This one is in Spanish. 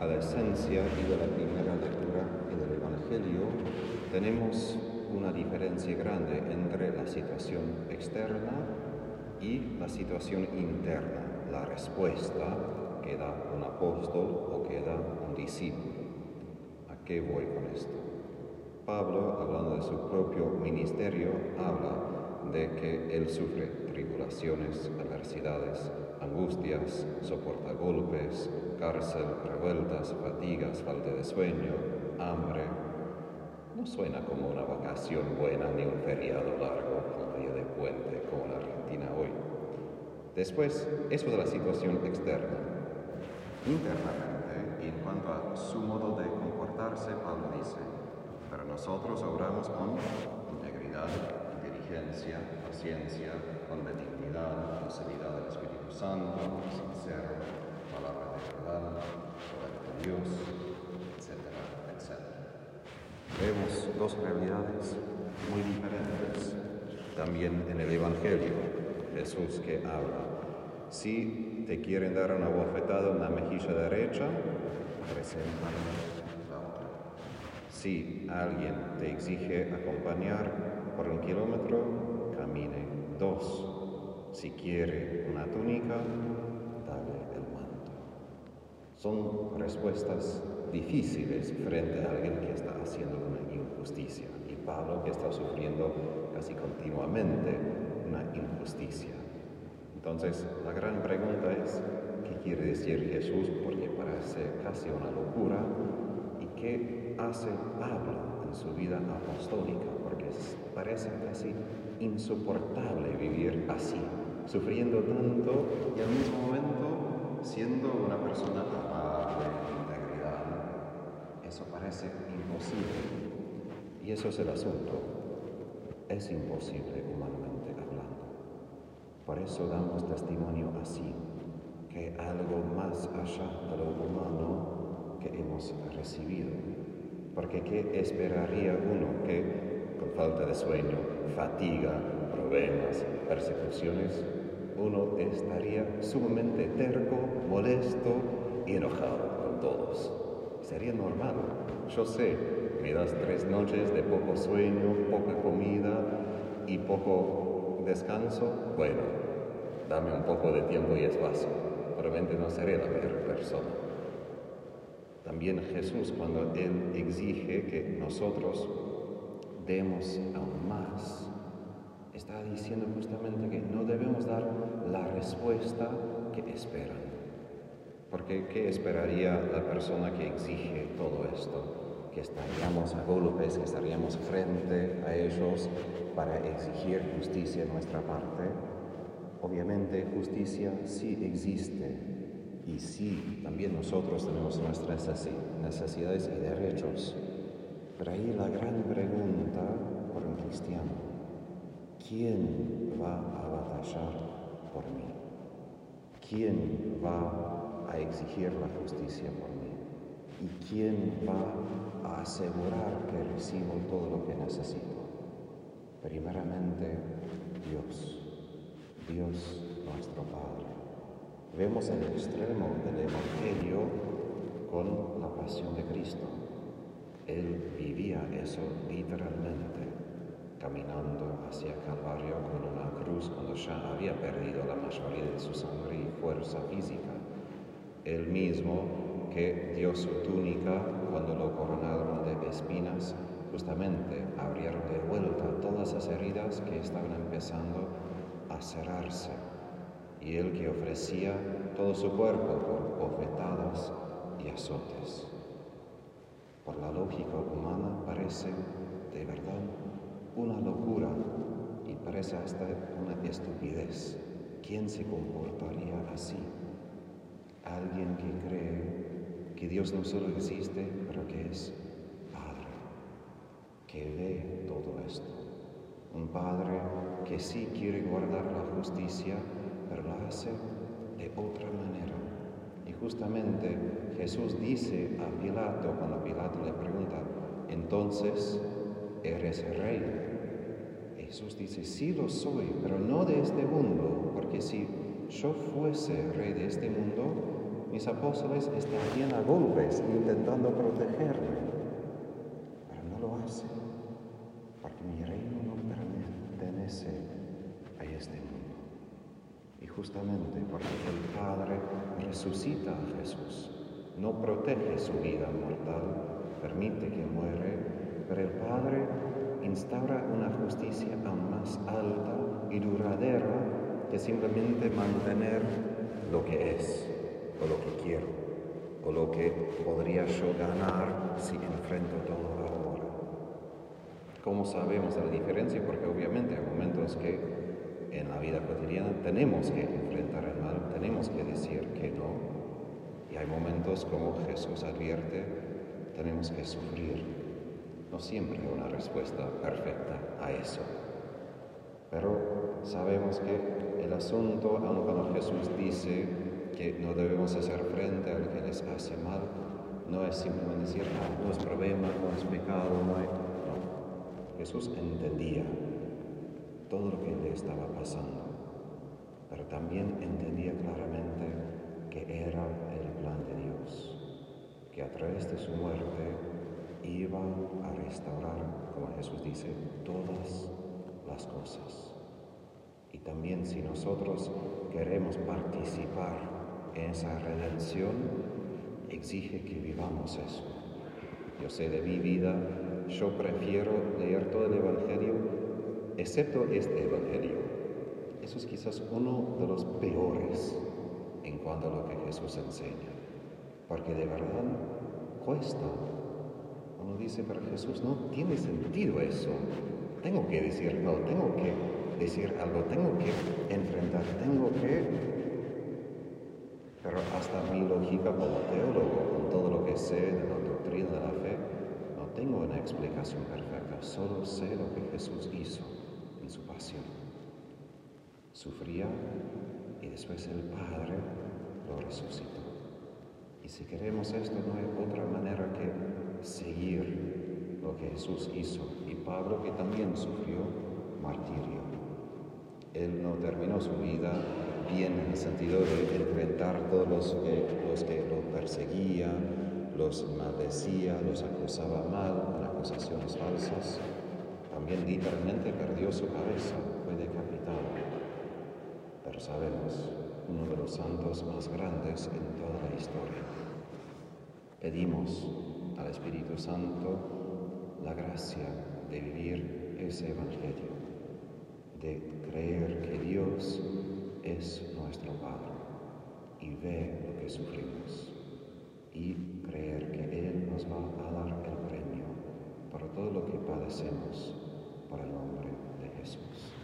a la esencia y de la primera lectura y del Evangelio, tenemos una diferencia grande entre la situación externa y la situación interna, la respuesta que da un apóstol o que da un discípulo. ¿A qué voy con esto? Pablo, hablando de su propio ministerio, habla de que él sufre tribulaciones, adversidades, angustias, soporta golpes, cárcel, revueltas, fatigas, falta de sueño, hambre. No suena como una vacación buena ni un feriado largo como día de puente como en Argentina hoy. Después, eso de la situación externa. Internamente, y en cuanto a su modo de comportarse, Pablo dice, pero nosotros obramos con integridad, inteligencia, paciencia, con benignidad, docilidad del Espíritu Santo, sincero, palabra de verdad, poder de Dios, etcétera, etcétera. Vemos dos realidades muy diferentes también en el Evangelio. Jesús que habla. Si te quieren dar una bofetada en la mejilla derecha, otra. Si alguien te exige acompañar por un kilómetro, camine dos. Si quiere una túnica, dale el manto. Son respuestas difíciles frente a alguien que está haciendo una injusticia. Y Pablo que está sufriendo casi continuamente una injusticia. Entonces, la gran pregunta es, ¿qué quiere decir Jesús? Porque parece casi una locura. ¿Y qué hace Pablo en su vida apostólica? Porque parece casi insoportable vivir así, sufriendo tanto y al mismo momento siendo una persona amable, de integridad. Eso parece imposible. Y eso es el asunto. Es imposible humanamente hablando. Por eso damos testimonio así, que algo más allá de lo humano que hemos recibido. Porque ¿qué esperaría uno que con falta de sueño, fatiga, problemas, persecuciones, uno estaría sumamente terco, molesto y enojado con todos? Sería normal. Yo sé, me das tres noches de poco sueño, poca comida y poco descanso, bueno, dame un poco de tiempo y espacio. Probablemente no seré la mejor persona. También Jesús, cuando Él exige que nosotros demos aún más, está diciendo justamente que no debemos dar la respuesta que esperan. Porque ¿qué esperaría la persona que exige todo esto? Que estaríamos a golpes, que estaríamos frente a ellos para exigir justicia en nuestra parte. Obviamente justicia sí existe y sí, también nosotros tenemos nuestras necesidades y derechos. Pero ahí la gran pregunta por un cristiano, ¿quién va a batallar por mí? ¿Quién va a exigir la justicia por mí? ¿Y quién va a asegurar que recibo todo lo que necesito? Primeramente, Dios, Dios nuestro Padre. Vemos el extremo del Evangelio con la pasión de Cristo. Él vivía eso literalmente, caminando hacia Calvario con una cruz cuando ya había perdido la mayoría de su sangre y fuerza física. Él mismo que dio su túnica cuando lo coronaron de espinas, justamente abrieron de vuelta todas las heridas que estaban empezando a cerrarse. Y él que ofrecía todo su cuerpo por bofetadas y azotes. Por la lógica humana parece de verdad una locura y parece hasta una estupidez. ¿Quién se comportaría así? Alguien que cree que Dios no solo existe, pero que es Padre, que ve todo esto. Un Padre que sí quiere guardar la justicia, pero lo hace de otra manera. Y justamente Jesús dice a Pilato, cuando Pilato le pregunta, entonces, ¿eres rey? Jesús dice, sí lo soy, pero no de este mundo, porque si yo fuese rey de este mundo, mis apóstoles estarían a golpes intentando protegerme, pero no lo hacen, porque mi reino no pertenece a este mundo. Justamente porque el Padre resucita a Jesús, no protege su vida mortal, permite que muere, pero el Padre instaura una justicia aún más alta y duradera que simplemente mantener lo que es o lo que quiero o lo que podría yo ganar si enfrento todo ahora. ¿Cómo sabemos la diferencia? Porque obviamente hay momentos que vida cotidiana tenemos que enfrentar el mal, tenemos que decir que no. Y hay momentos como Jesús advierte, tenemos que sufrir. No siempre hay una respuesta perfecta a eso. Pero sabemos que el asunto, aun cuando Jesús dice que no debemos hacer frente a que les hace mal, no es simplemente decir, ah, no es problema, no es pecado, no hay... No. Jesús entendía todo lo que le estaba pasando, pero también entendía claramente que era el plan de Dios, que a través de su muerte iba a restaurar, como Jesús dice, todas las cosas. Y también si nosotros queremos participar en esa redención, exige que vivamos eso. Yo sé de mi vida, yo prefiero leer todo el Evangelio, excepto este Evangelio. Eso es quizás uno de los peores en cuanto a lo que Jesús enseña, porque de verdad cuesta. Uno dice, pero Jesús no tiene sentido eso. Tengo que decir no, tengo que decir algo, tengo que enfrentar, tengo que... Pero hasta mi lógica como teólogo, con todo lo que sé de la doctrina de la fe, no tengo una explicación perfecta, solo sé lo que Jesús hizo su pasión. Sufría y después el Padre lo resucitó. Y si queremos esto, no hay otra manera que seguir lo que Jesús hizo. Y Pablo que también sufrió martirio. Él no terminó su vida bien en el sentido de enfrentar todos los que, los que lo perseguían, los maldecía, los acusaba mal, con acusaciones falsas. También literalmente perdió su cabeza, fue decapitado. Pero sabemos, uno de los santos más grandes en toda la historia. Pedimos al Espíritu Santo la gracia de vivir ese Evangelio, de creer que Dios es nuestro Padre y ve lo que sufrimos y creer que Él nos va a dar todo lo que padecemos por el nombre de Jesús.